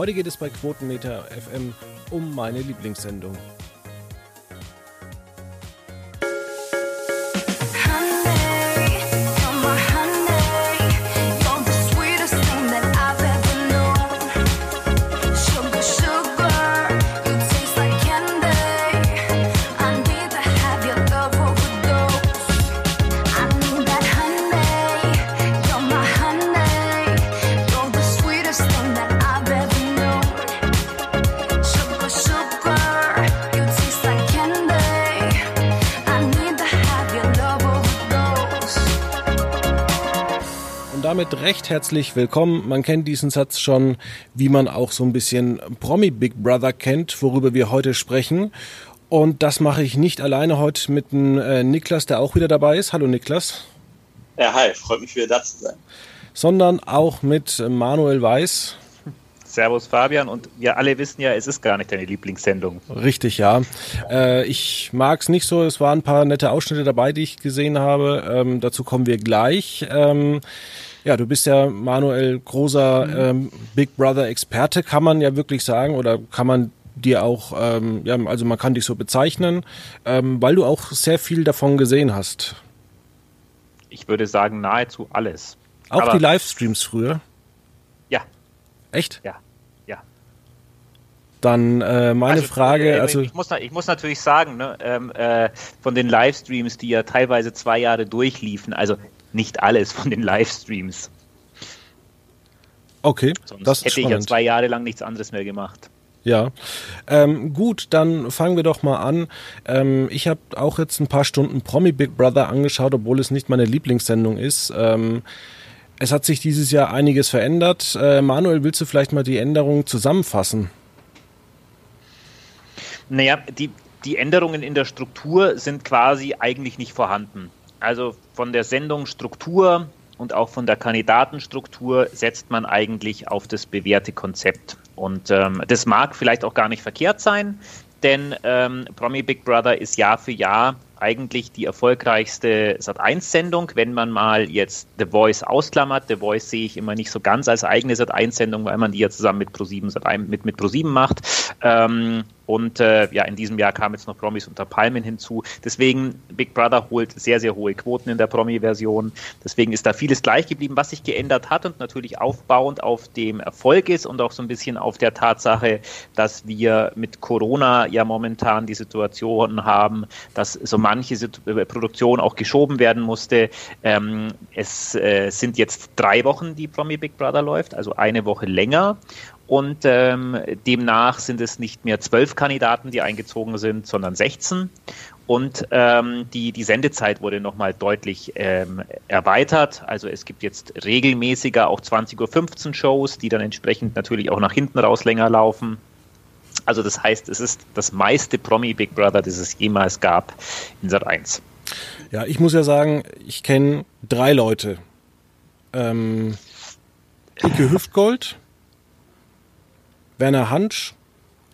Heute geht es bei Quotenmeter FM um meine Lieblingssendung. Herzlich willkommen. Man kennt diesen Satz schon, wie man auch so ein bisschen Promi Big Brother kennt, worüber wir heute sprechen. Und das mache ich nicht alleine heute mit dem äh, Niklas, der auch wieder dabei ist. Hallo Niklas. Ja, hi, freut mich wieder da zu sein. Sondern auch mit Manuel Weiß. Servus Fabian und wir alle wissen ja, es ist gar nicht deine Lieblingssendung. Richtig, ja. Äh, ich mag es nicht so. Es waren ein paar nette Ausschnitte dabei, die ich gesehen habe. Ähm, dazu kommen wir gleich. Ähm, ja, du bist ja Manuel großer ähm, Big Brother Experte, kann man ja wirklich sagen, oder kann man dir auch, ähm, ja, also man kann dich so bezeichnen, ähm, weil du auch sehr viel davon gesehen hast. Ich würde sagen, nahezu alles. Auch Aber die Livestreams früher? Ja. Echt? Ja. Ja. Dann äh, meine also, Frage, äh, also ich muss, ich muss natürlich sagen, ne, ähm, äh, von den Livestreams, die ja teilweise zwei Jahre durchliefen, also nicht alles von den Livestreams. Okay, Sonst das hätte ich ja zwei Jahre lang nichts anderes mehr gemacht. Ja, ähm, gut, dann fangen wir doch mal an. Ähm, ich habe auch jetzt ein paar Stunden Promi Big Brother angeschaut, obwohl es nicht meine Lieblingssendung ist. Ähm, es hat sich dieses Jahr einiges verändert. Äh, Manuel, willst du vielleicht mal die Änderungen zusammenfassen? Naja, die, die Änderungen in der Struktur sind quasi eigentlich nicht vorhanden. Also von der Sendungsstruktur und auch von der Kandidatenstruktur setzt man eigentlich auf das bewährte Konzept. Und ähm, das mag vielleicht auch gar nicht verkehrt sein, denn ähm, Promi Big Brother ist Jahr für Jahr eigentlich die erfolgreichste Sat1-Sendung, wenn man mal jetzt The Voice ausklammert. The Voice sehe ich immer nicht so ganz als eigene Sat1-Sendung, weil man die ja zusammen mit Pro7 Sat1 mit, mit Pro7 macht. Ähm, und äh, ja, in diesem Jahr kam jetzt noch Promis unter Palmen hinzu. Deswegen, Big Brother holt sehr, sehr hohe Quoten in der Promi-Version. Deswegen ist da vieles gleich geblieben, was sich geändert hat und natürlich aufbauend auf dem Erfolg ist und auch so ein bisschen auf der Tatsache, dass wir mit Corona ja momentan die Situation haben, dass so manche äh, Produktion auch geschoben werden musste. Ähm, es äh, sind jetzt drei Wochen, die Promi Big Brother läuft, also eine Woche länger. Und ähm, demnach sind es nicht mehr zwölf Kandidaten, die eingezogen sind, sondern 16. Und ähm, die, die Sendezeit wurde nochmal deutlich ähm, erweitert. Also es gibt jetzt regelmäßiger auch 20.15 Uhr Shows, die dann entsprechend natürlich auch nach hinten raus länger laufen. Also das heißt, es ist das meiste Promi Big Brother, das es jemals gab in Sat 1. Ja, ich muss ja sagen, ich kenne drei Leute. Ähm, Icke Hüftgold, Werner Hansch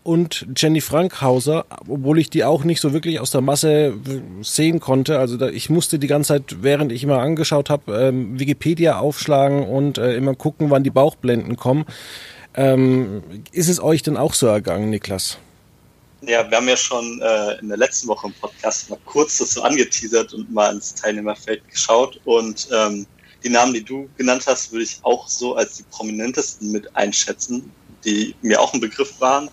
und Jenny Frankhauser, obwohl ich die auch nicht so wirklich aus der Masse sehen konnte. Also da, ich musste die ganze Zeit, während ich immer angeschaut habe, ähm, Wikipedia aufschlagen und äh, immer gucken, wann die Bauchblenden kommen. Ähm, ist es euch denn auch so ergangen, Niklas? Ja, wir haben ja schon äh, in der letzten Woche im Podcast mal kurz dazu angeteasert und mal ins Teilnehmerfeld geschaut. Und ähm, die Namen, die du genannt hast, würde ich auch so als die prominentesten mit einschätzen die mir auch ein Begriff waren.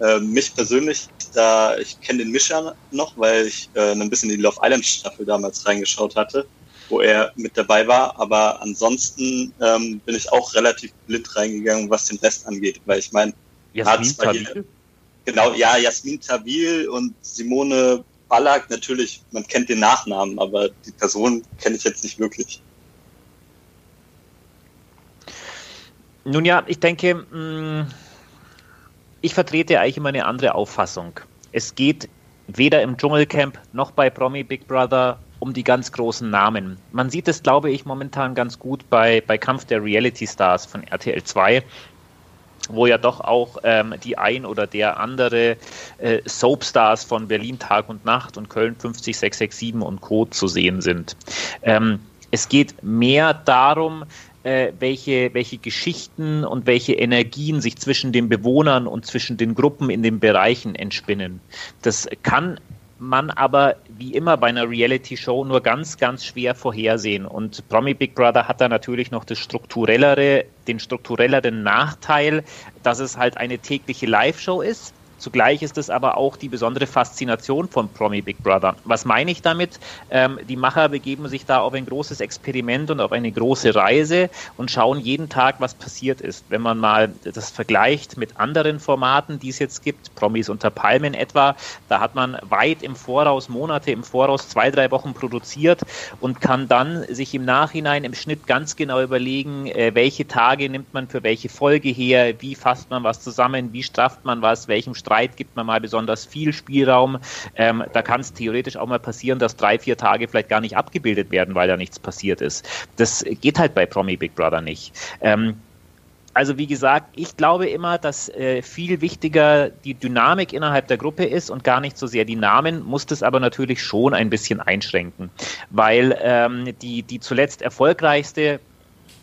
Äh, mich persönlich, da ich kenne den Mischa noch, weil ich äh, ein bisschen in die Love Island Staffel damals reingeschaut hatte, wo er mit dabei war. Aber ansonsten ähm, bin ich auch relativ blind reingegangen, was den Rest angeht, weil ich meine, Jasmin Tawil? Genau, ja, Jasmin Tawil und Simone Ballack, natürlich, man kennt den Nachnamen, aber die Person kenne ich jetzt nicht wirklich. Nun ja, ich denke, mm, ich vertrete eigentlich immer eine andere Auffassung. Es geht weder im Dschungelcamp noch bei Promi Big Brother um die ganz großen Namen. Man sieht es, glaube ich, momentan ganz gut bei, bei Kampf der Reality Stars von RTL 2 wo ja doch auch ähm, die ein oder der andere äh, Soapstars von Berlin Tag und Nacht und Köln 50667 und Co. zu sehen sind. Ähm, es geht mehr darum, äh, welche, welche Geschichten und welche Energien sich zwischen den Bewohnern und zwischen den Gruppen in den Bereichen entspinnen. Das kann man aber wie immer bei einer Reality-Show nur ganz, ganz schwer vorhersehen. Und Promi Big Brother hat da natürlich noch das strukturellere, den strukturelleren Nachteil, dass es halt eine tägliche Live-Show ist Zugleich ist es aber auch die besondere Faszination von Promi Big Brother. Was meine ich damit? Ähm, die Macher begeben sich da auf ein großes Experiment und auf eine große Reise und schauen jeden Tag, was passiert ist. Wenn man mal das vergleicht mit anderen Formaten, die es jetzt gibt, Promis unter Palmen etwa, da hat man weit im Voraus, Monate im Voraus, zwei, drei Wochen produziert und kann dann sich im Nachhinein im Schnitt ganz genau überlegen, äh, welche Tage nimmt man für welche Folge her, wie fasst man was zusammen, wie strafft man was, welchem Streit gibt man mal besonders viel Spielraum. Ähm, da kann es theoretisch auch mal passieren, dass drei, vier Tage vielleicht gar nicht abgebildet werden, weil da nichts passiert ist. Das geht halt bei Promi Big Brother nicht. Ähm, also wie gesagt, ich glaube immer, dass äh, viel wichtiger die Dynamik innerhalb der Gruppe ist und gar nicht so sehr die Namen, muss das aber natürlich schon ein bisschen einschränken, weil ähm, die, die zuletzt erfolgreichste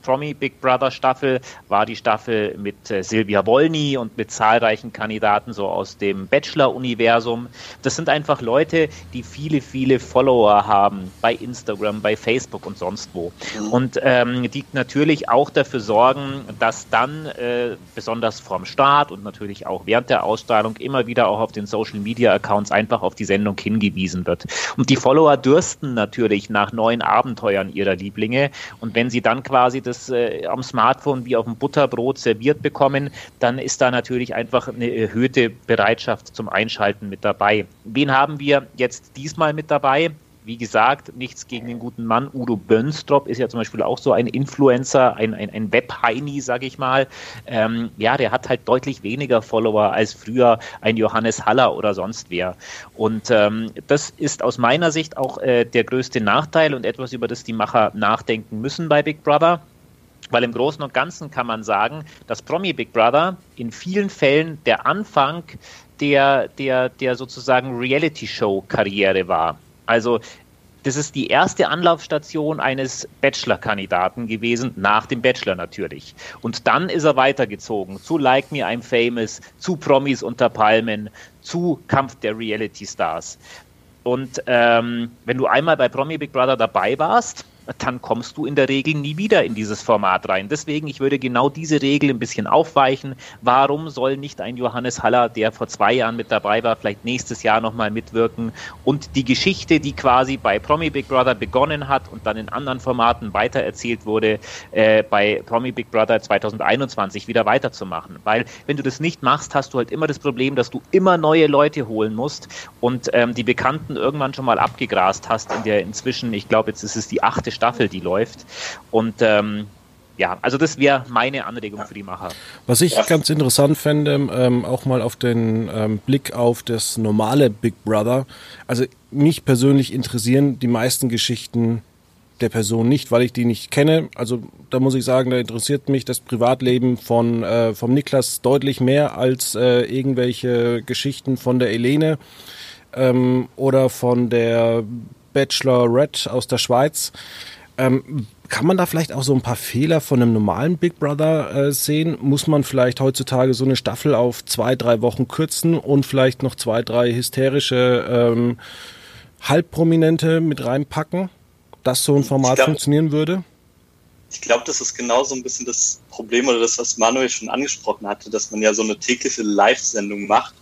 Promi Big Brother Staffel war die Staffel mit äh, Silvia Wolny und mit zahlreichen Kandidaten so aus dem Bachelor-Universum. Das sind einfach Leute, die viele, viele Follower haben bei Instagram, bei Facebook und sonst wo. Mhm. Und ähm, die natürlich auch dafür sorgen, dass dann äh, besonders vorm Start und natürlich auch während der Ausstrahlung immer wieder auch auf den Social Media Accounts einfach auf die Sendung hingewiesen wird. Und die Follower dürsten natürlich nach neuen Abenteuern ihrer Lieblinge. Und wenn sie dann quasi das das äh, am Smartphone wie auf dem Butterbrot serviert bekommen, dann ist da natürlich einfach eine erhöhte Bereitschaft zum Einschalten mit dabei. Wen haben wir jetzt diesmal mit dabei? wie gesagt, nichts gegen den guten Mann. Udo Bönstrop ist ja zum Beispiel auch so ein Influencer, ein, ein, ein Web-Heini, sag ich mal. Ähm, ja, der hat halt deutlich weniger Follower als früher ein Johannes Haller oder sonst wer. Und ähm, das ist aus meiner Sicht auch äh, der größte Nachteil und etwas, über das die Macher nachdenken müssen bei Big Brother. Weil im Großen und Ganzen kann man sagen, dass Promi Big Brother in vielen Fällen der Anfang der, der, der sozusagen Reality-Show-Karriere war. Also das ist die erste Anlaufstation eines Bachelor-Kandidaten gewesen, nach dem Bachelor natürlich. Und dann ist er weitergezogen zu Like Me I'm Famous, zu Promis unter Palmen, zu Kampf der Reality Stars. Und ähm, wenn du einmal bei Promi Big Brother dabei warst, dann kommst du in der Regel nie wieder in dieses Format rein. Deswegen, ich würde genau diese Regel ein bisschen aufweichen. Warum soll nicht ein Johannes Haller, der vor zwei Jahren mit dabei war, vielleicht nächstes Jahr nochmal mitwirken und die Geschichte, die quasi bei Promi Big Brother begonnen hat und dann in anderen Formaten weitererzählt wurde, äh, bei Promi Big Brother 2021 wieder weiterzumachen. Weil wenn du das nicht machst, hast du halt immer das Problem, dass du immer neue Leute holen musst und ähm, die Bekannten irgendwann schon mal abgegrast hast in der inzwischen, ich glaube, jetzt ist es die achte Staffel, die läuft. Und ähm, ja, also das wäre meine Anregung für die Macher. Was ich ja. ganz interessant fände, ähm, auch mal auf den ähm, Blick auf das normale Big Brother. Also mich persönlich interessieren die meisten Geschichten der Person nicht, weil ich die nicht kenne. Also da muss ich sagen, da interessiert mich das Privatleben von äh, vom Niklas deutlich mehr als äh, irgendwelche Geschichten von der Elene ähm, oder von der Bachelorette aus der Schweiz. Ähm, kann man da vielleicht auch so ein paar Fehler von einem normalen Big Brother äh, sehen? Muss man vielleicht heutzutage so eine Staffel auf zwei, drei Wochen kürzen und vielleicht noch zwei, drei hysterische ähm, Halbprominente mit reinpacken, dass so ein Format glaub, funktionieren würde? Ich glaube, das ist genau so ein bisschen das Problem oder das, was Manuel schon angesprochen hatte, dass man ja so eine tägliche Live-Sendung macht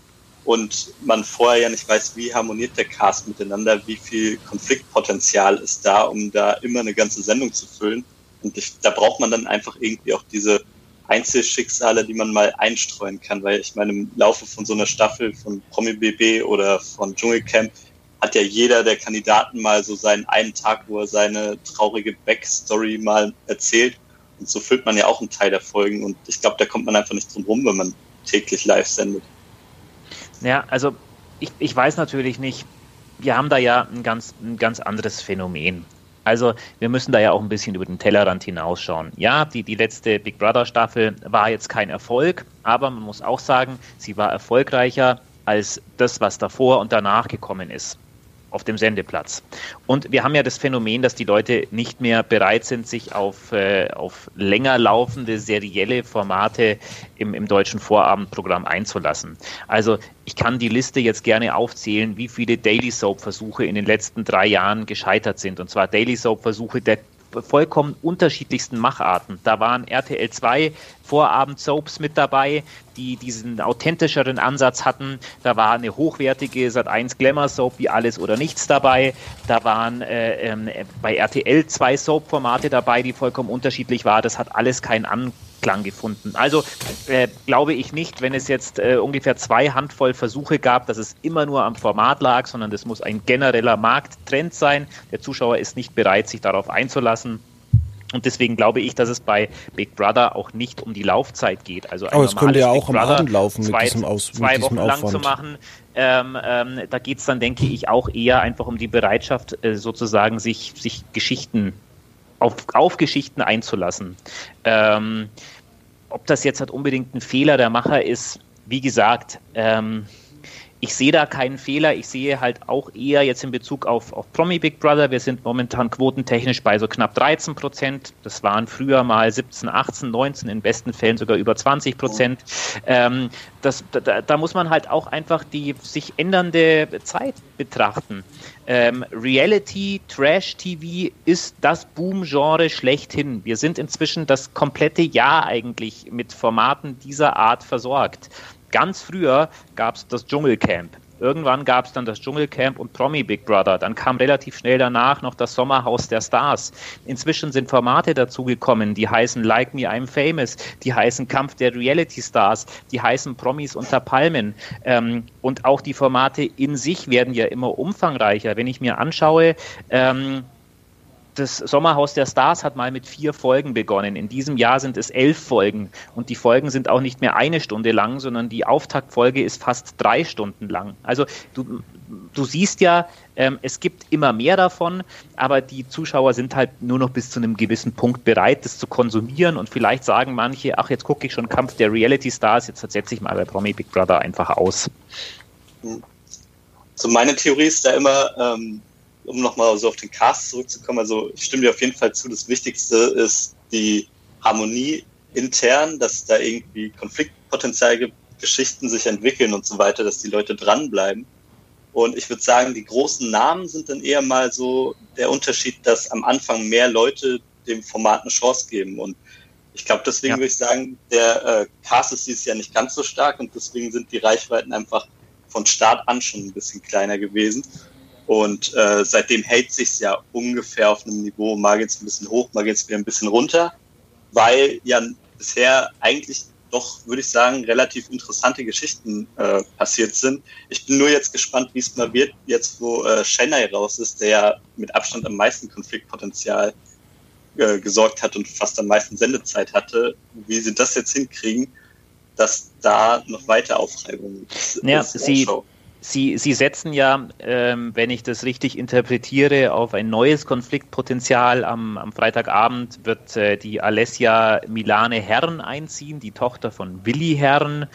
und man vorher ja nicht weiß, wie harmoniert der Cast miteinander, wie viel Konfliktpotenzial ist da, um da immer eine ganze Sendung zu füllen. Und ich, da braucht man dann einfach irgendwie auch diese Einzelschicksale, die man mal einstreuen kann, weil ich meine, im Laufe von so einer Staffel von Promi BB oder von Dschungelcamp hat ja jeder der Kandidaten mal so seinen einen Tag, wo er seine traurige Backstory mal erzählt. Und so füllt man ja auch einen Teil der Folgen. Und ich glaube, da kommt man einfach nicht drum rum, wenn man täglich live sendet. Ja, also ich, ich weiß natürlich nicht, wir haben da ja ein ganz, ein ganz anderes Phänomen. Also wir müssen da ja auch ein bisschen über den Tellerrand hinausschauen. Ja, die, die letzte Big Brother Staffel war jetzt kein Erfolg, aber man muss auch sagen, sie war erfolgreicher als das, was davor und danach gekommen ist. Auf dem Sendeplatz. Und wir haben ja das Phänomen, dass die Leute nicht mehr bereit sind, sich auf, äh, auf länger laufende serielle Formate im, im deutschen Vorabendprogramm einzulassen. Also ich kann die Liste jetzt gerne aufzählen, wie viele Daily Soap-Versuche in den letzten drei Jahren gescheitert sind. Und zwar Daily Soap-Versuche der vollkommen unterschiedlichsten Macharten. Da waren RTL 2 Vorabend-Soaps mit dabei, die diesen authentischeren Ansatz hatten. Da war eine hochwertige Sat1 Glamour Soap wie Alles oder Nichts dabei. Da waren äh, äh, bei RTL zwei Soap-Formate dabei, die vollkommen unterschiedlich waren. Das hat alles keinen Anklang Anklang gefunden. Also äh, glaube ich nicht, wenn es jetzt äh, ungefähr zwei Handvoll Versuche gab, dass es immer nur am Format lag, sondern das muss ein genereller Markttrend sein. Der Zuschauer ist nicht bereit, sich darauf einzulassen. Und deswegen glaube ich, dass es bei Big Brother auch nicht um die Laufzeit geht. Also Aber es könnte ja auch am Abend laufen zwei, mit diesem, Aus, zwei diesem Wochen Aufwand. lang zu machen. Ähm, ähm, da geht es dann, denke ich, auch eher einfach um die Bereitschaft, äh, sozusagen sich, sich Geschichten auf, auf Geschichten einzulassen. Ähm, ob das jetzt halt unbedingt ein Fehler der Macher ist, wie gesagt, ähm, ich sehe da keinen Fehler. Ich sehe halt auch eher jetzt in Bezug auf, auf Promi Big Brother. Wir sind momentan quotentechnisch bei so knapp 13 Prozent. Das waren früher mal 17, 18, 19, in besten Fällen sogar über 20 Prozent. Ähm, das, da, da, muss man halt auch einfach die sich ändernde Zeit betrachten. Ähm, Reality, Trash TV ist das Boom-Genre schlechthin. Wir sind inzwischen das komplette Jahr eigentlich mit Formaten dieser Art versorgt. Ganz früher gab es das Dschungelcamp. Irgendwann gab es dann das Dschungelcamp und Promi Big Brother. Dann kam relativ schnell danach noch das Sommerhaus der Stars. Inzwischen sind Formate dazugekommen, die heißen Like Me, I'm Famous, die heißen Kampf der Reality Stars, die heißen Promis unter Palmen. Ähm, und auch die Formate in sich werden ja immer umfangreicher. Wenn ich mir anschaue, ähm, das Sommerhaus der Stars hat mal mit vier Folgen begonnen. In diesem Jahr sind es elf Folgen. Und die Folgen sind auch nicht mehr eine Stunde lang, sondern die Auftaktfolge ist fast drei Stunden lang. Also du, du siehst ja, ähm, es gibt immer mehr davon, aber die Zuschauer sind halt nur noch bis zu einem gewissen Punkt bereit, das zu konsumieren. Und vielleicht sagen manche, ach, jetzt gucke ich schon Kampf der Reality Stars, jetzt setze ich mal bei Promi Big Brother einfach aus. So meine Theorie ist da immer, ähm um nochmal so auf den Cast zurückzukommen, also ich stimme dir auf jeden Fall zu, das Wichtigste ist die Harmonie intern, dass da irgendwie Konfliktpotenzial gibt, Geschichten sich entwickeln und so weiter, dass die Leute dranbleiben. Und ich würde sagen, die großen Namen sind dann eher mal so der Unterschied, dass am Anfang mehr Leute dem Format eine Chance geben. Und ich glaube, deswegen ja. würde ich sagen, der äh, Cast ist dieses Jahr nicht ganz so stark und deswegen sind die Reichweiten einfach von Start an schon ein bisschen kleiner gewesen. Und äh, seitdem hält sich ja ungefähr auf einem Niveau. Mal geht es ein bisschen hoch, mal geht es wieder ein bisschen runter, weil ja bisher eigentlich doch, würde ich sagen, relativ interessante Geschichten äh, passiert sind. Ich bin nur jetzt gespannt, wie es mal wird, jetzt wo äh, Chennai raus ist, der ja mit Abstand am meisten Konfliktpotenzial äh, gesorgt hat und fast am meisten Sendezeit hatte, wie sie das jetzt hinkriegen, dass da noch weiter Aufreibungen ja, sie, Sie, Sie setzen ja, ähm, wenn ich das richtig interpretiere, auf ein neues Konfliktpotenzial. Am, am Freitagabend wird äh, die Alessia Milane Herren einziehen, die Tochter von Willi Herren,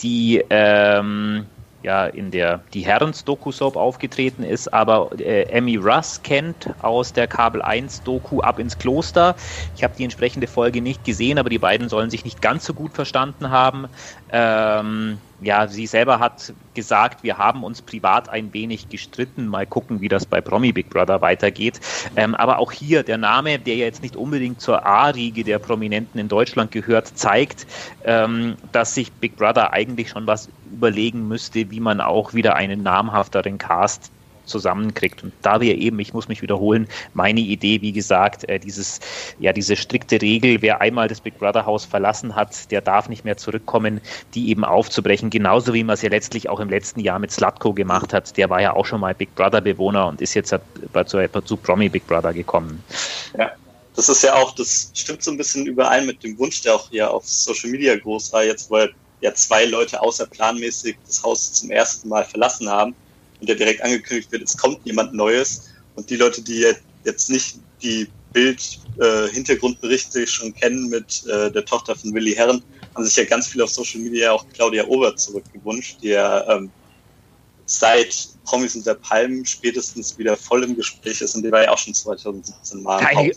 die ähm, ja in der die Herrens Doku Soap aufgetreten ist, aber äh, Emmy Russ kennt aus der Kabel 1 Doku Ab ins Kloster. Ich habe die entsprechende Folge nicht gesehen, aber die beiden sollen sich nicht ganz so gut verstanden haben. Ähm, ja, sie selber hat gesagt, wir haben uns privat ein wenig gestritten. Mal gucken, wie das bei Promi Big Brother weitergeht. Ähm, aber auch hier der Name, der ja jetzt nicht unbedingt zur A-Riege der Prominenten in Deutschland gehört, zeigt, ähm, dass sich Big Brother eigentlich schon was überlegen müsste, wie man auch wieder einen namhafteren Cast zusammenkriegt. Und da wir eben, ich muss mich wiederholen, meine Idee, wie gesagt, äh, dieses, ja, diese strikte Regel, wer einmal das Big Brother Haus verlassen hat, der darf nicht mehr zurückkommen, die eben aufzubrechen, genauso wie man es ja letztlich auch im letzten Jahr mit Slatko gemacht hat. Der war ja auch schon mal Big Brother Bewohner und ist jetzt zu, zu Promi Big Brother gekommen. Ja. Das ist ja auch, das stimmt so ein bisschen überein mit dem Wunsch, der auch hier auf Social Media groß war, jetzt wo ja zwei Leute außerplanmäßig das Haus zum ersten Mal verlassen haben und der direkt angekündigt wird, es kommt jemand Neues. Und die Leute, die jetzt nicht die Bild-Hintergrundberichte äh, schon kennen mit äh, der Tochter von Willi Herren, haben sich ja ganz viel auf Social Media auch Claudia Ober zurückgewünscht, die ja ähm, seit Promis unter Palmen spätestens wieder voll im Gespräch ist und die war ja auch schon 2017 mal. Keine,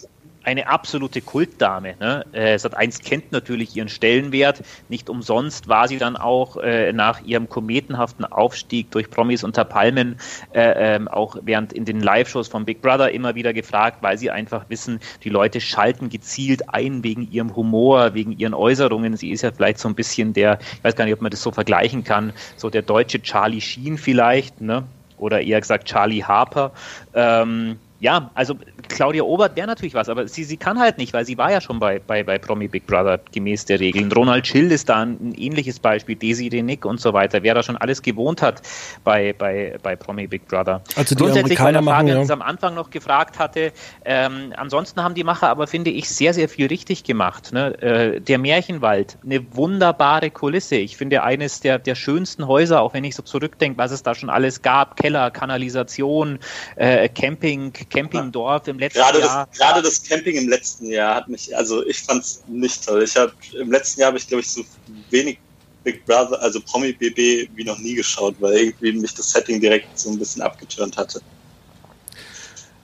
eine absolute Kultdame. Ne? Äh, Sat1 kennt natürlich ihren Stellenwert. Nicht umsonst war sie dann auch äh, nach ihrem kometenhaften Aufstieg durch Promis unter Palmen äh, ähm, auch während in den Live-Shows von Big Brother immer wieder gefragt, weil sie einfach wissen, die Leute schalten gezielt ein wegen ihrem Humor, wegen ihren Äußerungen. Sie ist ja vielleicht so ein bisschen der, ich weiß gar nicht, ob man das so vergleichen kann, so der deutsche Charlie Sheen vielleicht, ne? oder eher gesagt Charlie Harper. Ähm, ja, also Claudia Obert wäre natürlich was, aber sie, sie kann halt nicht, weil sie war ja schon bei, bei, bei Promi Big Brother gemäß der Regeln. Ronald Schill ist da ein, ein ähnliches Beispiel, Desi Nick und so weiter, wer da schon alles gewohnt hat bei, bei, bei Promi Big Brother. Also die Grundsätzlich bei der Frage, machen, ja. am Anfang noch gefragt hatte, ähm, ansonsten haben die Macher aber, finde ich, sehr, sehr viel richtig gemacht. Ne? Äh, der Märchenwald, eine wunderbare Kulisse. Ich finde eines der, der schönsten Häuser, auch wenn ich so zurückdenke, was es da schon alles gab, Keller, Kanalisation, äh, Camping, Campingdorf im letzten gerade Jahr. Das, gerade das Camping im letzten Jahr hat mich, also ich fand es nicht toll. Ich habe im letzten Jahr habe ich glaube ich so wenig Big Brother, also Promi BB wie noch nie geschaut, weil irgendwie mich das Setting direkt so ein bisschen abgeturnt hatte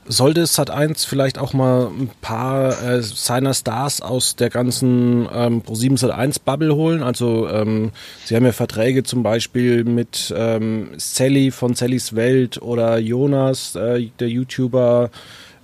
sollte Sat1 vielleicht auch mal ein paar äh, seiner Stars aus der ganzen ähm, Pro7 Sat1 Bubble holen. Also ähm, sie haben ja Verträge zum Beispiel mit ähm, Sally von Sallys Welt oder Jonas, äh, der YouTuber,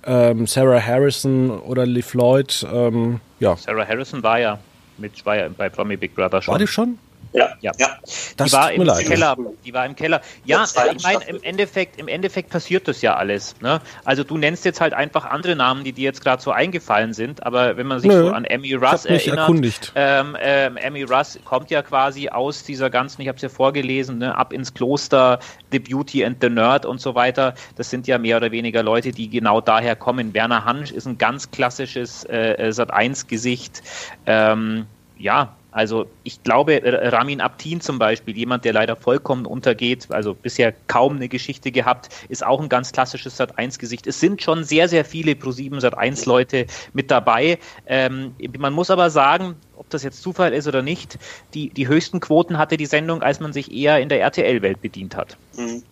ähm, Sarah Harrison oder Lee Floyd. Ähm, ja. Sarah Harrison war ja mit war ja bei Promi Big Brother schon. War die schon? Ja, ja. ja. Die war im leid. Keller. Die war im Keller. Ja, ich meine, im Endeffekt, im Endeffekt passiert das ja alles. Ne? Also du nennst jetzt halt einfach andere Namen, die dir jetzt gerade so eingefallen sind, aber wenn man sich Nö, so an Emmy Russ erinnert, ähm, ähm, Emmy Russ kommt ja quasi aus dieser ganzen, ich habe es ja vorgelesen, ne, ab ins Kloster, The Beauty and the Nerd und so weiter. Das sind ja mehr oder weniger Leute, die genau daher kommen. Werner Hansch ist ein ganz klassisches äh, Sat1-Gesicht. Ähm, ja, also ich glaube, Ramin Abtin zum Beispiel, jemand, der leider vollkommen untergeht, also bisher kaum eine Geschichte gehabt, ist auch ein ganz klassisches Sat1-Gesicht. Es sind schon sehr, sehr viele Pro7 Sat1-Leute mit dabei. Ähm, man muss aber sagen, ob das jetzt Zufall ist oder nicht, die, die höchsten Quoten hatte die Sendung, als man sich eher in der RTL-Welt bedient hat. Mhm.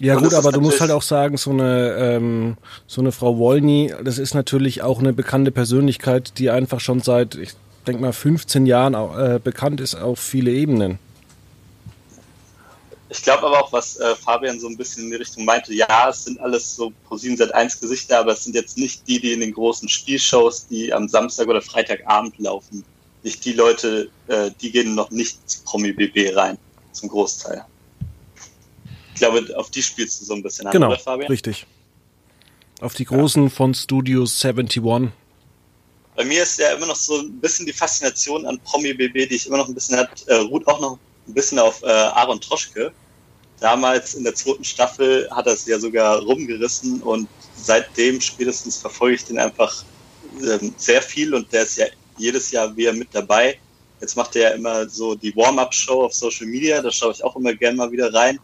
Ja gut, aber du musst halt auch sagen, so eine ähm, so eine Frau Wolny, das ist natürlich auch eine bekannte Persönlichkeit, die einfach schon seit, ich denke mal, 15 Jahren äh, bekannt ist auf viele Ebenen. Ich glaube aber auch, was äh, Fabian so ein bisschen in die Richtung meinte, ja, es sind alles so Pro7 seit 1 Gesichter, aber es sind jetzt nicht die, die in den großen Spielshows, die am Samstag oder Freitagabend laufen. Nicht die Leute, äh, die gehen noch nicht zu Promi BB rein, zum Großteil. Ich glaube, auf die spielst du so ein bisschen an, genau, oder Fabian? Richtig. Auf die großen ja. von Studios 71 bei mir ist ja immer noch so ein bisschen die Faszination an Promi BB, die ich immer noch ein bisschen hat, äh, ruht auch noch ein bisschen auf äh, Aaron Troschke. Damals in der zweiten Staffel hat er es ja sogar rumgerissen und seitdem spätestens verfolge ich den einfach ähm, sehr viel und der ist ja jedes Jahr wieder mit dabei. Jetzt macht er ja immer so die Warm-up-Show auf Social Media, da schaue ich auch immer gerne mal wieder rein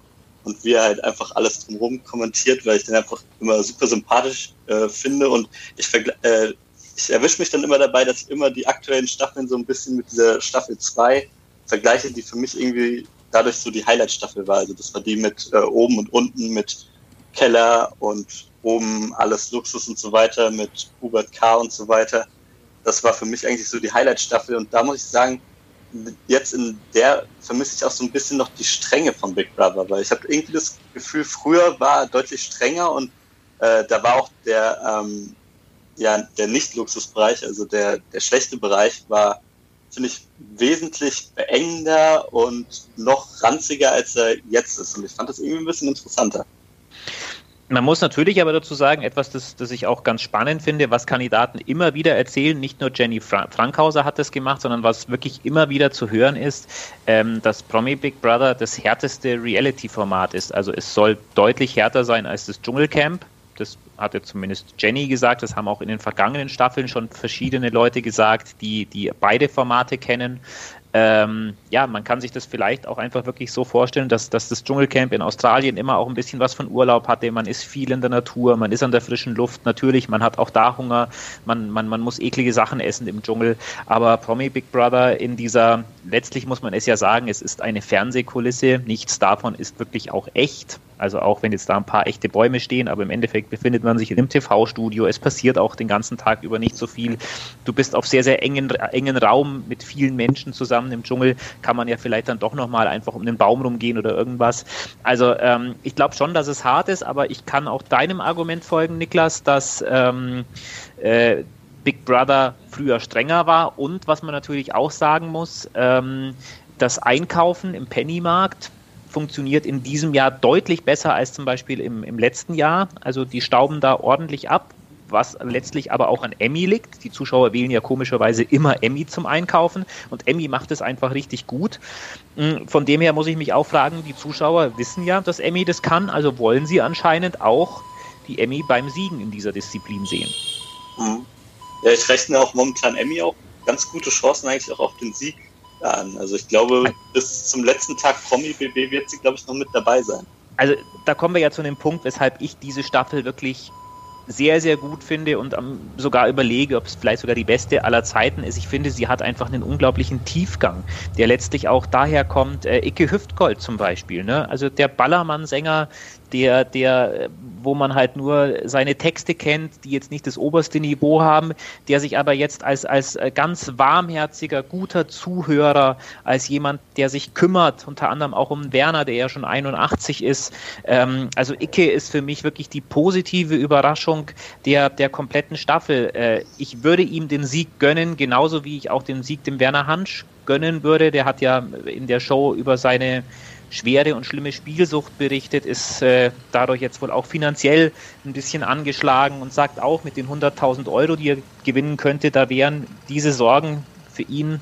und wie er halt einfach alles drumherum kommentiert, weil ich den einfach immer super sympathisch äh, finde und ich äh, ich erwische mich dann immer dabei, dass ich immer die aktuellen Staffeln so ein bisschen mit dieser Staffel 2 vergleiche, die für mich irgendwie dadurch so die Highlight-Staffel war. Also das war die mit äh, oben und unten, mit Keller und oben alles Luxus und so weiter, mit Hubert K. und so weiter. Das war für mich eigentlich so die Highlight-Staffel. Und da muss ich sagen, jetzt in der vermisse ich auch so ein bisschen noch die Strenge von Big Brother, weil ich habe irgendwie das Gefühl, früher war er deutlich strenger und äh, da war auch der ähm, ja, der Nicht-Luxusbereich, also der, der schlechte Bereich, war, finde ich, wesentlich beengender und noch ranziger, als er jetzt ist. Und ich fand das irgendwie ein bisschen interessanter. Man muss natürlich aber dazu sagen, etwas, das, das ich auch ganz spannend finde, was Kandidaten immer wieder erzählen, nicht nur Jenny Fra Frankhauser hat das gemacht, sondern was wirklich immer wieder zu hören ist, ähm, dass Promi Big Brother das härteste Reality-Format ist. Also es soll deutlich härter sein als das Dschungelcamp. Das hatte zumindest Jenny gesagt. Das haben auch in den vergangenen Staffeln schon verschiedene Leute gesagt, die, die beide Formate kennen. Ähm, ja, man kann sich das vielleicht auch einfach wirklich so vorstellen, dass, dass das Dschungelcamp in Australien immer auch ein bisschen was von Urlaub hatte. Man ist viel in der Natur, man ist an der frischen Luft. Natürlich, man hat auch da Hunger, man, man, man muss eklige Sachen essen im Dschungel. Aber Promi Big Brother in dieser, letztlich muss man es ja sagen, es ist eine Fernsehkulisse. Nichts davon ist wirklich auch echt. Also auch wenn jetzt da ein paar echte Bäume stehen, aber im Endeffekt befindet man sich in einem TV-Studio. Es passiert auch den ganzen Tag über nicht so viel. Du bist auf sehr, sehr engen, engen Raum mit vielen Menschen zusammen im Dschungel. Kann man ja vielleicht dann doch nochmal einfach um den Baum rumgehen oder irgendwas. Also ähm, ich glaube schon, dass es hart ist, aber ich kann auch deinem Argument folgen, Niklas, dass ähm, äh, Big Brother früher strenger war und was man natürlich auch sagen muss, ähm, das Einkaufen im Pennymarkt funktioniert in diesem Jahr deutlich besser als zum Beispiel im, im letzten Jahr. Also die stauben da ordentlich ab, was letztlich aber auch an Emmy liegt. Die Zuschauer wählen ja komischerweise immer Emmy zum Einkaufen und Emmy macht es einfach richtig gut. Hm, von dem her muss ich mich auch fragen, die Zuschauer wissen ja, dass Emmy das kann, also wollen sie anscheinend auch die Emmy beim Siegen in dieser Disziplin sehen. Mhm. Ja, ich rechne auch momentan Emmy auch ganz gute Chancen eigentlich auch auf den Sieg an. Also ich glaube, bis zum letzten Tag Promi BB wird sie, glaube ich, noch mit dabei sein. Also da kommen wir ja zu dem Punkt, weshalb ich diese Staffel wirklich sehr, sehr gut finde und sogar überlege, ob es vielleicht sogar die beste aller Zeiten ist. Ich finde, sie hat einfach einen unglaublichen Tiefgang, der letztlich auch daher kommt, äh, Icke Hüftgold zum Beispiel. Ne? Also der Ballermann-Sänger, der, der, wo man halt nur seine Texte kennt, die jetzt nicht das oberste Niveau haben, der sich aber jetzt als, als ganz warmherziger, guter Zuhörer, als jemand, der sich kümmert, unter anderem auch um Werner, der ja schon 81 ist. Ähm, also Icke ist für mich wirklich die positive Überraschung der, der kompletten Staffel. Äh, ich würde ihm den Sieg gönnen, genauso wie ich auch den Sieg dem Werner Hansch gönnen würde. Der hat ja in der Show über seine schwere und schlimme Spielsucht berichtet, ist äh, dadurch jetzt wohl auch finanziell ein bisschen angeschlagen und sagt auch, mit den 100.000 Euro, die er gewinnen könnte, da wären diese Sorgen für ihn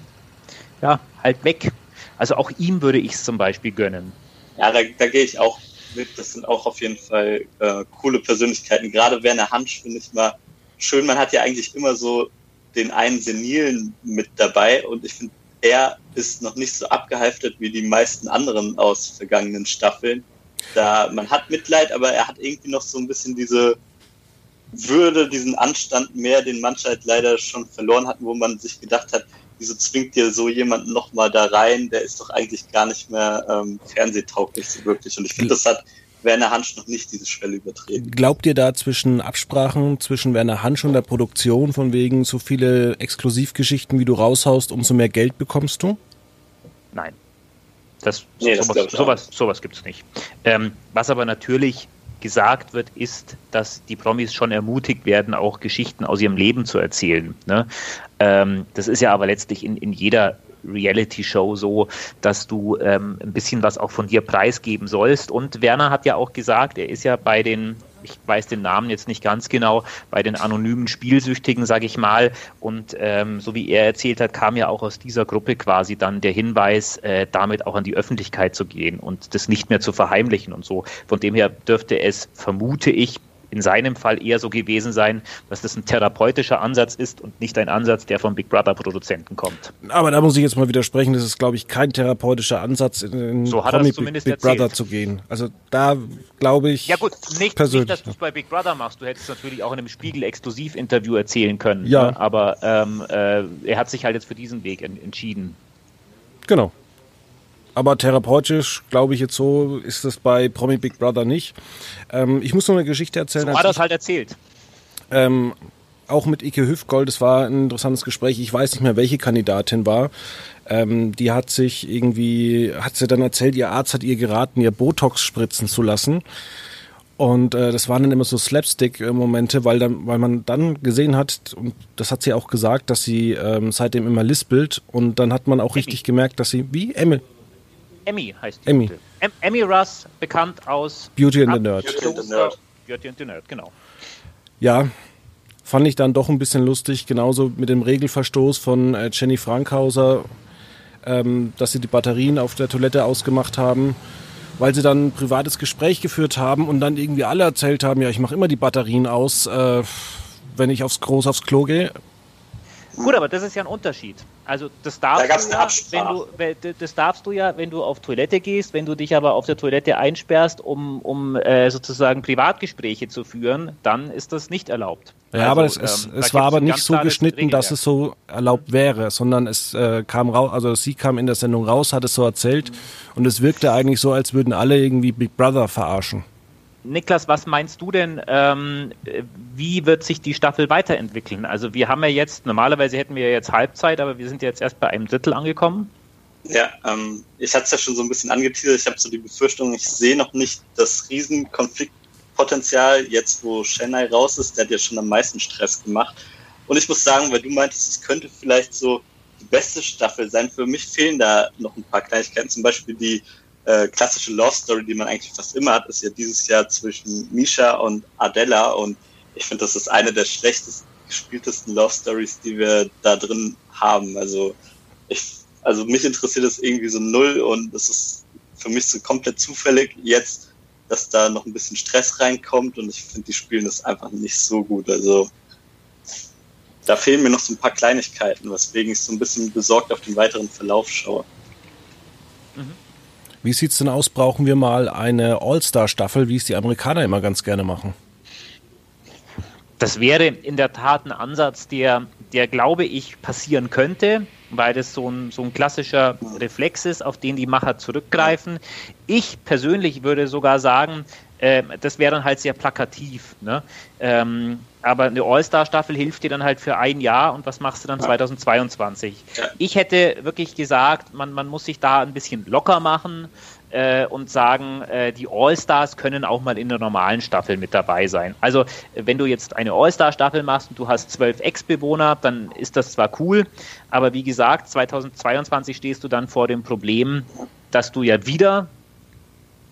ja halt weg. Also auch ihm würde ich es zum Beispiel gönnen. Ja, da, da gehe ich auch mit. Das sind auch auf jeden Fall äh, coole Persönlichkeiten. Gerade Werner Hansch finde ich mal schön. Man hat ja eigentlich immer so den einen Senilen mit dabei und ich finde, er ist noch nicht so abgeheftet wie die meisten anderen aus vergangenen Staffeln. Da man hat Mitleid, aber er hat irgendwie noch so ein bisschen diese Würde, diesen Anstand mehr, den manche halt leider schon verloren hatten, wo man sich gedacht hat, wieso zwingt dir so jemand nochmal da rein? Der ist doch eigentlich gar nicht mehr ähm, fernsehtauglich so wirklich. Und ich finde, das hat Werner Hansch noch nicht diese Schwelle übertreten. Glaubt ihr da zwischen Absprachen zwischen Werner Hansch und der Produktion von wegen so viele Exklusivgeschichten, wie du raushaust, umso mehr Geld bekommst du? Nein. Das, nee, sowas, das sowas, sowas gibt es nicht. Ähm, was aber natürlich gesagt wird, ist, dass die Promis schon ermutigt werden, auch Geschichten aus ihrem Leben zu erzählen. Ne? Ähm, das ist ja aber letztlich in, in jeder Reality-Show so, dass du ähm, ein bisschen was auch von dir preisgeben sollst. Und Werner hat ja auch gesagt, er ist ja bei den ich weiß den Namen jetzt nicht ganz genau, bei den anonymen Spielsüchtigen, sage ich mal. Und ähm, so wie er erzählt hat, kam ja auch aus dieser Gruppe quasi dann der Hinweis, äh, damit auch an die Öffentlichkeit zu gehen und das nicht mehr zu verheimlichen und so. Von dem her dürfte es, vermute ich, in seinem Fall eher so gewesen sein, dass das ein therapeutischer Ansatz ist und nicht ein Ansatz, der vom Big Brother Produzenten kommt. Aber da muss ich jetzt mal widersprechen, das ist glaube ich kein therapeutischer Ansatz in so hat Promi Big, Big Brother zu gehen. Also da glaube ich Ja gut, nicht, persönlich. nicht dass du es bei Big Brother machst, du hättest natürlich auch in einem Spiegel Exklusiv Interview erzählen können, ja. Ne? aber ähm, äh, er hat sich halt jetzt für diesen Weg entschieden. Genau. Aber therapeutisch, glaube ich jetzt so, ist das bei Promi Big Brother nicht. Ähm, ich muss noch eine Geschichte erzählen. So war das halt erzählt. Ähm, auch mit Ike Hüftgold, das war ein interessantes Gespräch. Ich weiß nicht mehr, welche Kandidatin war. Ähm, die hat sich irgendwie, hat sie dann erzählt, ihr Arzt hat ihr geraten, ihr Botox spritzen zu lassen. Und äh, das waren dann immer so Slapstick-Momente, weil, dann, weil man dann gesehen hat, und das hat sie auch gesagt, dass sie ähm, seitdem immer lispelt. Und dann hat man auch richtig gemerkt, dass sie, wie? Emmy, Emmy heißt die. Emmy. Em Emmy Russ, bekannt aus Beauty and the Nerd. Beauty and the Nerd. Beauty and the Nerd, genau. Ja, fand ich dann doch ein bisschen lustig, genauso mit dem Regelverstoß von äh, Jenny Frankhauser, ähm, dass sie die Batterien auf der Toilette ausgemacht haben, weil sie dann ein privates Gespräch geführt haben und dann irgendwie alle erzählt haben, ja, ich mache immer die Batterien aus, äh, wenn ich aufs groß aufs Klo gehe. Gut, aber das ist ja ein Unterschied. Also das darfst, Da du ja, wenn du, das darfst du ja, wenn du auf Toilette gehst, wenn du dich aber auf der Toilette einsperrst, um, um äh, sozusagen Privatgespräche zu führen, dann ist das nicht erlaubt. Ja, also, aber es, es, ähm, es war aber nicht so geschnitten, dass es so erlaubt wäre, sondern es äh, kam raus, also sie kam in der Sendung raus, hat es so erzählt mhm. und es wirkte eigentlich so, als würden alle irgendwie Big Brother verarschen. Niklas, was meinst du denn, ähm, wie wird sich die Staffel weiterentwickeln? Also wir haben ja jetzt, normalerweise hätten wir jetzt Halbzeit, aber wir sind jetzt erst bei einem Drittel angekommen. Ja, ähm, ich hatte es ja schon so ein bisschen angeteasert. Ich habe so die Befürchtung, ich sehe noch nicht das Riesenkonfliktpotenzial jetzt, wo Chennai raus ist. Der hat ja schon am meisten Stress gemacht. Und ich muss sagen, weil du meintest, es könnte vielleicht so die beste Staffel sein. Für mich fehlen da noch ein paar Kleinigkeiten. Zum Beispiel die äh, klassische Love Story, die man eigentlich fast immer hat, ist ja dieses Jahr zwischen Misha und Adela und ich finde, das ist eine der schlechtest gespieltesten Love Stories, die wir da drin haben. Also ich, also mich interessiert es irgendwie so null und es ist für mich so komplett zufällig jetzt, dass da noch ein bisschen Stress reinkommt und ich finde, die spielen das einfach nicht so gut. Also da fehlen mir noch so ein paar Kleinigkeiten, weswegen ich so ein bisschen besorgt auf den weiteren Verlauf schaue. Mhm. Wie sieht es denn aus? Brauchen wir mal eine All-Star-Staffel, wie es die Amerikaner immer ganz gerne machen? Das wäre in der Tat ein Ansatz, der, der glaube ich, passieren könnte, weil das so ein, so ein klassischer Reflex ist, auf den die Macher zurückgreifen. Ich persönlich würde sogar sagen, äh, das wäre dann halt sehr plakativ. Ne? Ähm, aber eine All-Star-Staffel hilft dir dann halt für ein Jahr und was machst du dann 2022? Ich hätte wirklich gesagt, man, man muss sich da ein bisschen locker machen äh, und sagen, äh, die All-Stars können auch mal in der normalen Staffel mit dabei sein. Also wenn du jetzt eine All-Star-Staffel machst und du hast zwölf Ex-Bewohner, dann ist das zwar cool, aber wie gesagt, 2022 stehst du dann vor dem Problem, dass du ja wieder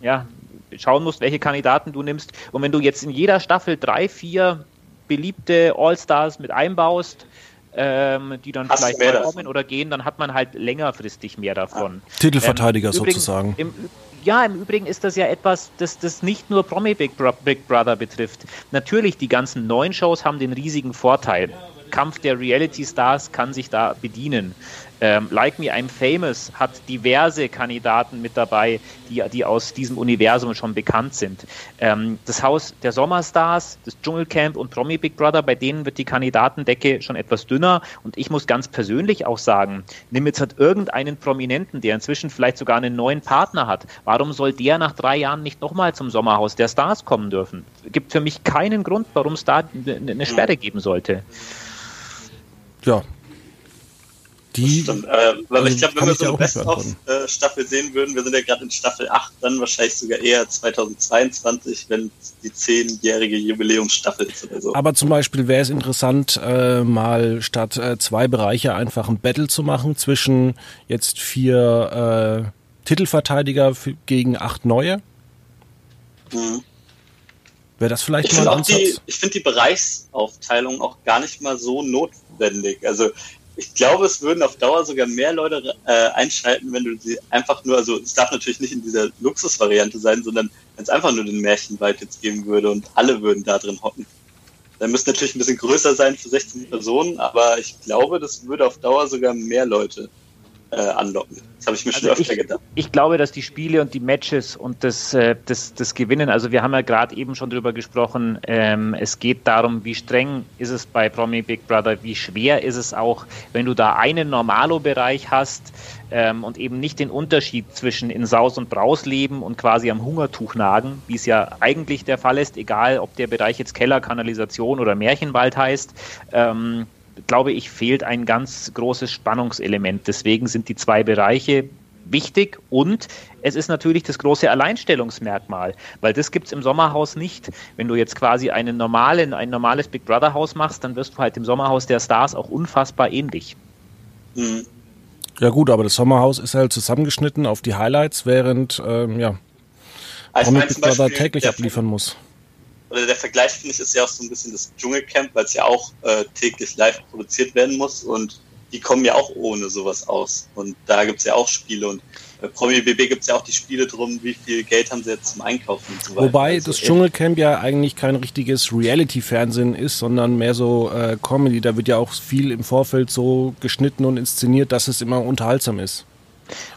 ja, schauen musst, welche Kandidaten du nimmst. Und wenn du jetzt in jeder Staffel drei, vier beliebte All-Stars mit einbaust, ähm, die dann Hast vielleicht kommen oder gehen, dann hat man halt längerfristig mehr davon. Ja. Titelverteidiger ähm, sozusagen. Im, ja, im Übrigen ist das ja etwas, das, das nicht nur Promi Big, Bro Big Brother betrifft. Natürlich, die ganzen neuen Shows haben den riesigen Vorteil. Kampf der Reality Stars kann sich da bedienen. Ähm, like Me I'm Famous hat diverse Kandidaten mit dabei, die, die aus diesem Universum schon bekannt sind. Ähm, das Haus der Sommerstars, das Dschungelcamp und Promi Big Brother, bei denen wird die Kandidatendecke schon etwas dünner. Und ich muss ganz persönlich auch sagen, nimm jetzt halt irgendeinen Prominenten, der inzwischen vielleicht sogar einen neuen Partner hat. Warum soll der nach drei Jahren nicht nochmal zum Sommerhaus der Stars kommen dürfen? Gibt für mich keinen Grund, warum es da eine Sperre geben sollte. Ja, die, äh, aber ich glaube, wenn wir so eine Best-of-Staffel sehen würden, wir sind ja gerade in Staffel 8, dann wahrscheinlich sogar eher 2022, wenn die zehnjährige Jubiläumsstaffel ist oder so. Aber zum Beispiel wäre es interessant, äh, mal statt äh, zwei Bereiche einfach ein Battle zu machen zwischen jetzt vier äh, Titelverteidiger gegen acht neue. Mhm. Wäre das vielleicht ich mal ein Ansatz? Die, ich finde die Bereichsaufteilung auch gar nicht mal so notwendig. Also ich glaube, es würden auf Dauer sogar mehr Leute äh, einschalten, wenn du sie einfach nur, also es darf natürlich nicht in dieser Luxusvariante sein, sondern wenn es einfach nur den Märchenwald jetzt geben würde und alle würden da drin hocken. Dann müsste natürlich ein bisschen größer sein für 16 Personen, aber ich glaube, das würde auf Dauer sogar mehr Leute äh, anlocken. Das habe ich mir also schon öfter ich, gedacht. Ich glaube, dass die Spiele und die Matches und das, äh, das, das Gewinnen, also wir haben ja gerade eben schon drüber gesprochen, ähm, es geht darum, wie streng ist es bei Promi Big Brother, wie schwer ist es auch, wenn du da einen Normalo-Bereich hast ähm, und eben nicht den Unterschied zwischen in Saus und Braus leben und quasi am Hungertuch nagen, wie es ja eigentlich der Fall ist, egal ob der Bereich jetzt Keller, Kanalisation oder Märchenwald heißt. Ähm, glaube ich, fehlt ein ganz großes Spannungselement. Deswegen sind die zwei Bereiche wichtig und es ist natürlich das große Alleinstellungsmerkmal, weil das gibt es im Sommerhaus nicht. Wenn du jetzt quasi einen normalen, ein normales Big Brother Haus machst, dann wirst du halt dem Sommerhaus der Stars auch unfassbar ähnlich. Mhm. Ja gut, aber das Sommerhaus ist halt zusammengeschnitten auf die Highlights, während ähm, ja, also Big Brother täglich abliefern muss oder der Vergleich finde ich ist ja auch so ein bisschen das Dschungelcamp, weil es ja auch äh, täglich live produziert werden muss und die kommen ja auch ohne sowas aus. Und da gibt es ja auch Spiele und Bei Promi BB gibt es ja auch die Spiele drum, wie viel Geld haben sie jetzt zum Einkaufen und so weiter. Wobei also das Dschungelcamp ja eigentlich kein richtiges Reality-Fernsehen ist, sondern mehr so äh, Comedy. Da wird ja auch viel im Vorfeld so geschnitten und inszeniert, dass es immer unterhaltsam ist.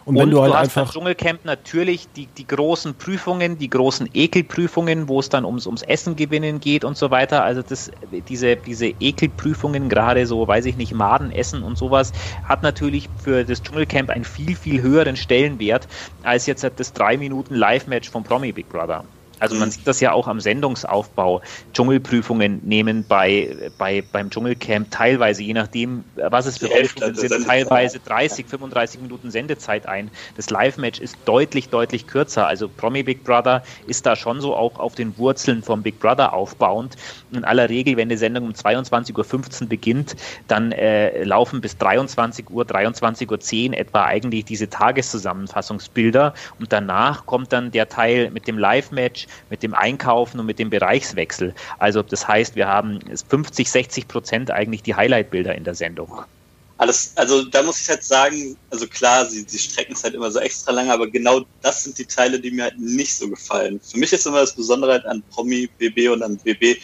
Und, wenn und du halt du hast einfach. Beim Dschungelcamp natürlich die, die großen Prüfungen, die großen Ekelprüfungen, wo es dann ums, ums Essen gewinnen geht und so weiter. Also das, diese, diese Ekelprüfungen, gerade so, weiß ich nicht, Maden essen und sowas, hat natürlich für das Dschungelcamp einen viel, viel höheren Stellenwert als jetzt das 3 Minuten Live-Match vom Promi Big Brother. Also man sieht das ja auch am Sendungsaufbau. Dschungelprüfungen nehmen bei, bei, beim Dschungelcamp teilweise, je nachdem, was es für Prüfungen sind, teilweise 30, 35 Minuten Sendezeit ein. Das Live-Match ist deutlich, deutlich kürzer. Also Promi Big Brother ist da schon so auch auf den Wurzeln vom Big Brother aufbauend. In aller Regel, wenn die Sendung um 22.15 Uhr beginnt, dann äh, laufen bis 23 Uhr, 23.10 Uhr etwa eigentlich diese Tageszusammenfassungsbilder und danach kommt dann der Teil mit dem Live-Match, mit dem Einkaufen und mit dem Bereichswechsel. Also das heißt, wir haben 50, 60 Prozent eigentlich die Highlight-Bilder in der Sendung. Alles, also da muss ich halt sagen, also klar, sie, sie strecken es halt immer so extra lange, aber genau das sind die Teile, die mir halt nicht so gefallen. Für mich ist immer das Besondere halt an Promi, BB und an BB,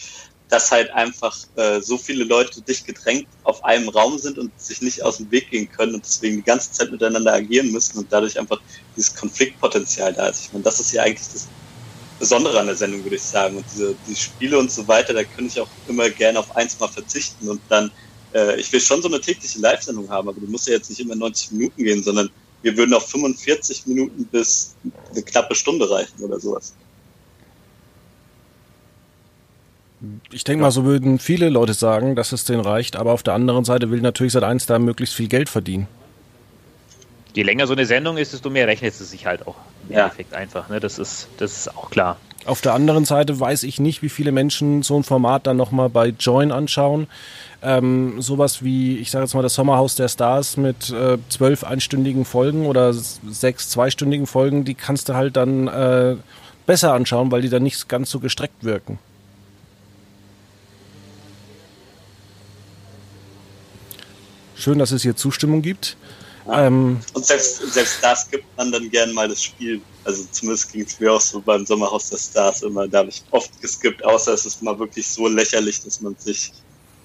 dass halt einfach äh, so viele Leute dicht gedrängt auf einem Raum sind und sich nicht aus dem Weg gehen können und deswegen die ganze Zeit miteinander agieren müssen und dadurch einfach dieses Konfliktpotenzial da ist. Ich meine, das ist ja eigentlich das Besondere an der Sendung, würde ich sagen. Und diese die Spiele und so weiter, da könnte ich auch immer gerne auf eins mal verzichten und dann, äh, ich will schon so eine tägliche Live-Sendung haben, aber du musst ja jetzt nicht immer 90 Minuten gehen, sondern wir würden auf 45 Minuten bis eine knappe Stunde reichen oder sowas. Ich denke mal, so würden viele Leute sagen, dass es denen reicht, aber auf der anderen Seite will natürlich seit eins da möglichst viel Geld verdienen je länger so eine Sendung ist, desto mehr rechnet es sich halt auch im ja. Endeffekt einfach. Ne? Das, ist, das ist auch klar. Auf der anderen Seite weiß ich nicht, wie viele Menschen so ein Format dann nochmal bei Join anschauen. Ähm, sowas wie, ich sage jetzt mal, das Sommerhaus der Stars mit äh, zwölf einstündigen Folgen oder sechs zweistündigen Folgen, die kannst du halt dann äh, besser anschauen, weil die dann nicht ganz so gestreckt wirken. Schön, dass es hier Zustimmung gibt. Ähm, und selbst, selbst das gibt man dann gern mal das Spiel. Also zumindest ging es mir auch so beim Sommerhaus der Stars immer. Da habe ich oft geskippt, außer es ist mal wirklich so lächerlich, dass man sich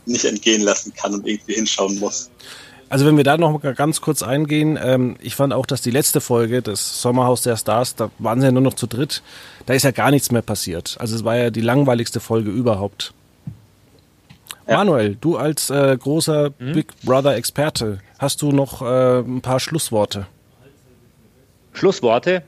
nicht entgehen lassen kann und irgendwie hinschauen muss. Also wenn wir da noch mal ganz kurz eingehen, ähm, ich fand auch, dass die letzte Folge des Sommerhaus der Stars, da waren sie ja nur noch zu dritt, da ist ja gar nichts mehr passiert. Also es war ja die langweiligste Folge überhaupt. Ja. Manuel, du als äh, großer mhm. Big Brother Experte, hast du noch äh, ein paar Schlussworte? Schlussworte?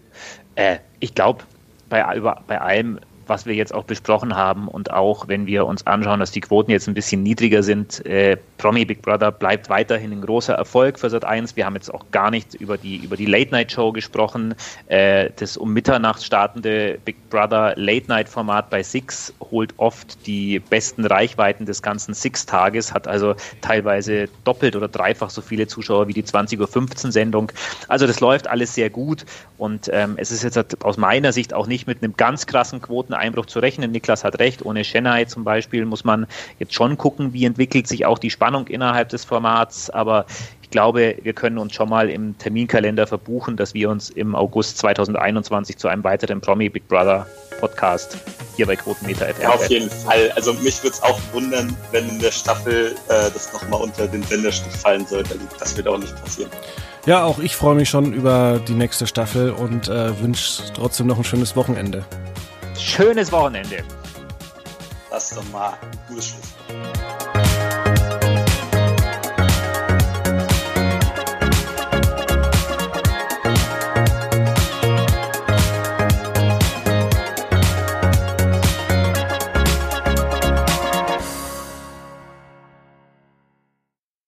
Äh, ich glaube, bei, bei allem was wir jetzt auch besprochen haben und auch wenn wir uns anschauen, dass die Quoten jetzt ein bisschen niedriger sind, äh, Promi Big Brother bleibt weiterhin ein großer Erfolg für Sat 1. Wir haben jetzt auch gar nicht über die über die Late Night Show gesprochen. Äh, das um Mitternacht startende Big Brother Late Night Format bei Six holt oft die besten Reichweiten des ganzen Six Tages, hat also teilweise doppelt oder dreifach so viele Zuschauer wie die 20:15 Uhr Sendung. Also das läuft alles sehr gut und ähm, es ist jetzt aus meiner Sicht auch nicht mit einem ganz krassen Quoten Einbruch zu rechnen. Niklas hat recht, ohne Chennai zum Beispiel muss man jetzt schon gucken, wie entwickelt sich auch die Spannung innerhalb des Formats, aber ich glaube, wir können uns schon mal im Terminkalender verbuchen, dass wir uns im August 2021 zu einem weiteren Promi Big Brother Podcast hier bei Quotenmeter FM. Ja, auf jeden Fall. Also mich würde es auch wundern, wenn in der Staffel äh, das nochmal unter den Senderschnitt fallen sollte. Also das wird auch nicht passieren. Ja, auch ich freue mich schon über die nächste Staffel und äh, wünsche trotzdem noch ein schönes Wochenende schönes Wochenende. Das ist doch mal ein gutes Schlusswort.